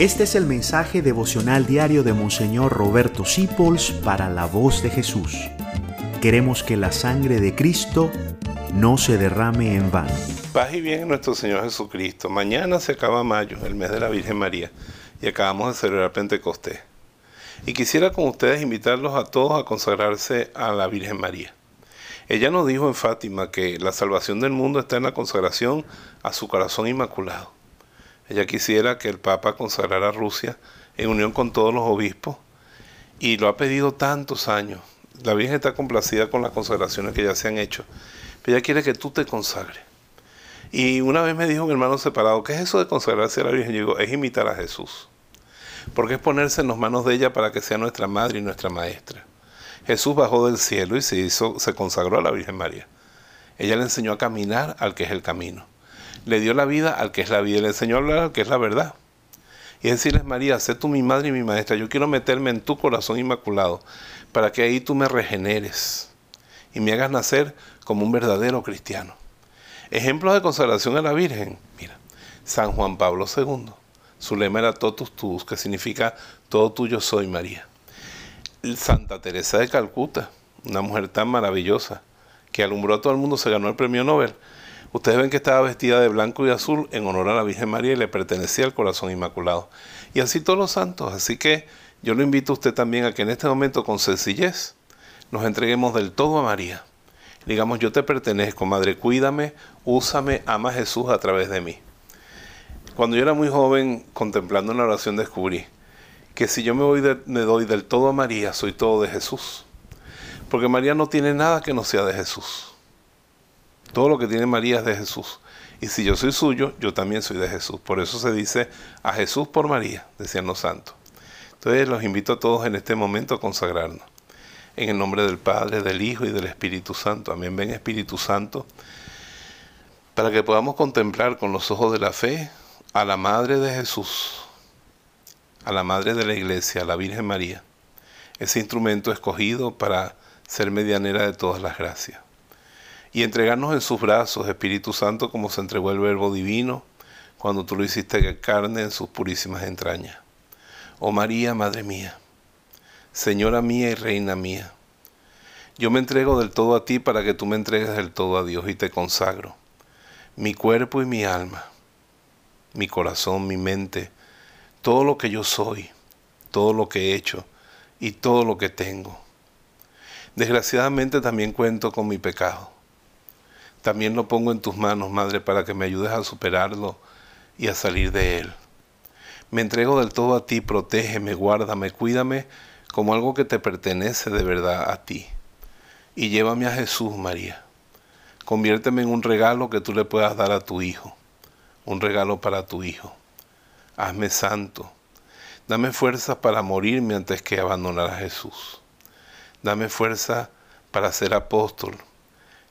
Este es el mensaje devocional diario de Monseñor Roberto Sipols para la voz de Jesús. Queremos que la sangre de Cristo no se derrame en vano. Paz y bien nuestro Señor Jesucristo. Mañana se acaba mayo, el mes de la Virgen María, y acabamos de celebrar Pentecostés. Y quisiera con ustedes invitarlos a todos a consagrarse a la Virgen María. Ella nos dijo en Fátima que la salvación del mundo está en la consagración a su corazón inmaculado. Ella quisiera que el Papa consagrara a Rusia en unión con todos los obispos y lo ha pedido tantos años. La Virgen está complacida con las consagraciones que ya se han hecho, pero ella quiere que tú te consagres. Y una vez me dijo un hermano separado, ¿qué es eso de consagrarse a la Virgen? Yo digo, es imitar a Jesús. Porque es ponerse en las manos de ella para que sea nuestra madre y nuestra maestra. Jesús bajó del cielo y se hizo, se consagró a la Virgen María. Ella le enseñó a caminar al que es el camino le dio la vida al que es la vida y le enseñó a hablar al que es la verdad. Y decirles, María, sé tú mi madre y mi maestra, yo quiero meterme en tu corazón inmaculado para que ahí tú me regeneres y me hagas nacer como un verdadero cristiano. Ejemplos de consagración a la Virgen, mira, San Juan Pablo II, su lema era totus tuus, que significa todo tuyo soy María. Santa Teresa de Calcuta, una mujer tan maravillosa, que alumbró a todo el mundo, se ganó el premio Nobel Ustedes ven que estaba vestida de blanco y azul en honor a la Virgen María y le pertenecía al corazón inmaculado. Y así todos los santos. Así que yo lo invito a usted también a que en este momento con sencillez nos entreguemos del todo a María. Digamos, yo te pertenezco, Madre, cuídame, úsame, ama a Jesús a través de mí. Cuando yo era muy joven, contemplando una oración, descubrí que si yo me, doy del todo a María, soy todo de Jesús. Porque María no tiene nada que no sea de Jesús. Todo lo que tiene María es de Jesús. Y si yo soy suyo, yo también soy de Jesús. Por eso se dice a Jesús por María, decían los santos. Entonces los invito a todos en este momento a consagrarnos. En el nombre del Padre, del Hijo y del Espíritu Santo. Amén. Ven Espíritu Santo. Para que podamos contemplar con los ojos de la fe a la Madre de Jesús, a la Madre de la Iglesia, a la Virgen María. Ese instrumento escogido para ser medianera de todas las gracias y entregarnos en sus brazos, Espíritu Santo, como se entregó el Verbo Divino cuando tú lo hiciste carne en sus purísimas entrañas. Oh María, Madre mía, Señora mía y Reina mía, yo me entrego del todo a ti para que tú me entregues del todo a Dios y te consagro, mi cuerpo y mi alma, mi corazón, mi mente, todo lo que yo soy, todo lo que he hecho y todo lo que tengo. Desgraciadamente también cuento con mi pecado también lo pongo en tus manos, Madre, para que me ayudes a superarlo y a salir de él. Me entrego del todo a ti, protégeme, guárdame, cuídame como algo que te pertenece de verdad a ti. Y llévame a Jesús, María. Conviérteme en un regalo que tú le puedas dar a tu Hijo, un regalo para tu Hijo. Hazme santo. Dame fuerza para morirme antes que abandonar a Jesús. Dame fuerza para ser apóstol,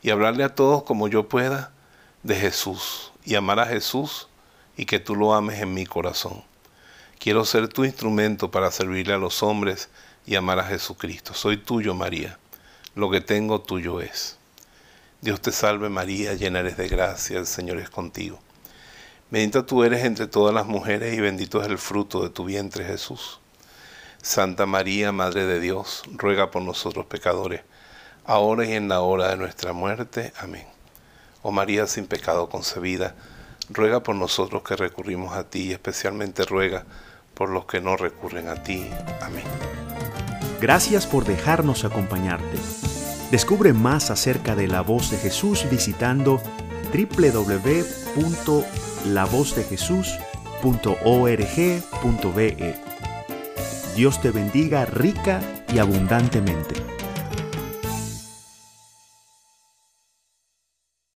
y hablarle a todos como yo pueda de Jesús y amar a Jesús y que tú lo ames en mi corazón. Quiero ser tu instrumento para servirle a los hombres y amar a Jesucristo. Soy tuyo, María. Lo que tengo tuyo es. Dios te salve María, llena eres de gracia, el Señor es contigo. Bendita tú eres entre todas las mujeres y bendito es el fruto de tu vientre Jesús. Santa María, Madre de Dios, ruega por nosotros pecadores ahora y en la hora de nuestra muerte. Amén. Oh María sin pecado concebida, ruega por nosotros que recurrimos a ti y especialmente ruega por los que no recurren a ti. Amén. Gracias por dejarnos acompañarte. Descubre más acerca de la voz de Jesús visitando www.lavozdejesús.org.be. Dios te bendiga rica y abundantemente.